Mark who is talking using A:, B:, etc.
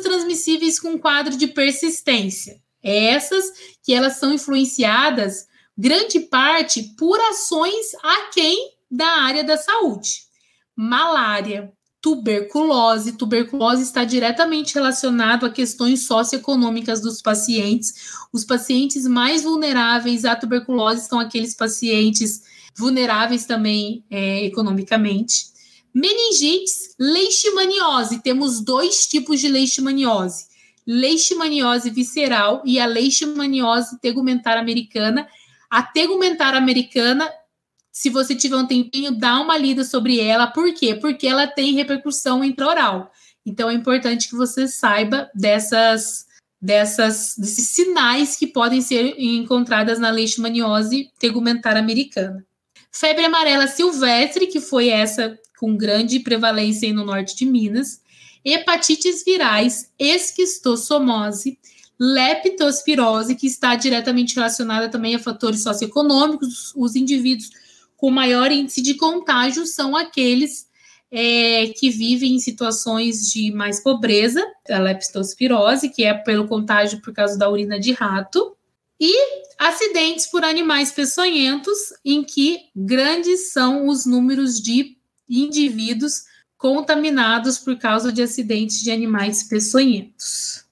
A: transmissíveis com quadro de persistência. Essas que elas são influenciadas, grande parte, por ações aquém da área da saúde. Malária, tuberculose. Tuberculose está diretamente relacionado a questões socioeconômicas dos pacientes. Os pacientes mais vulneráveis à tuberculose são aqueles pacientes vulneráveis também é, economicamente. Meningites, leishmaniose. Temos dois tipos de leishmaniose. Leishmaniose visceral e a leishmaniose tegumentar americana. A tegumentar americana se você tiver um tempinho, dá uma lida sobre ela. Por quê? Porque ela tem repercussão intraoral. Então é importante que você saiba dessas, dessas, desses sinais que podem ser encontradas na leishmaniose tegumentar americana. Febre amarela silvestre, que foi essa com grande prevalência no norte de Minas. Hepatites virais, esquistossomose, leptospirose, que está diretamente relacionada também a fatores socioeconômicos. Os indivíduos com maior índice de contágio são aqueles é, que vivem em situações de mais pobreza, a leptospirose, que é pelo contágio por causa da urina de rato, e acidentes por animais peçonhentos, em que grandes são os números de indivíduos contaminados por causa de acidentes de animais peçonhentos.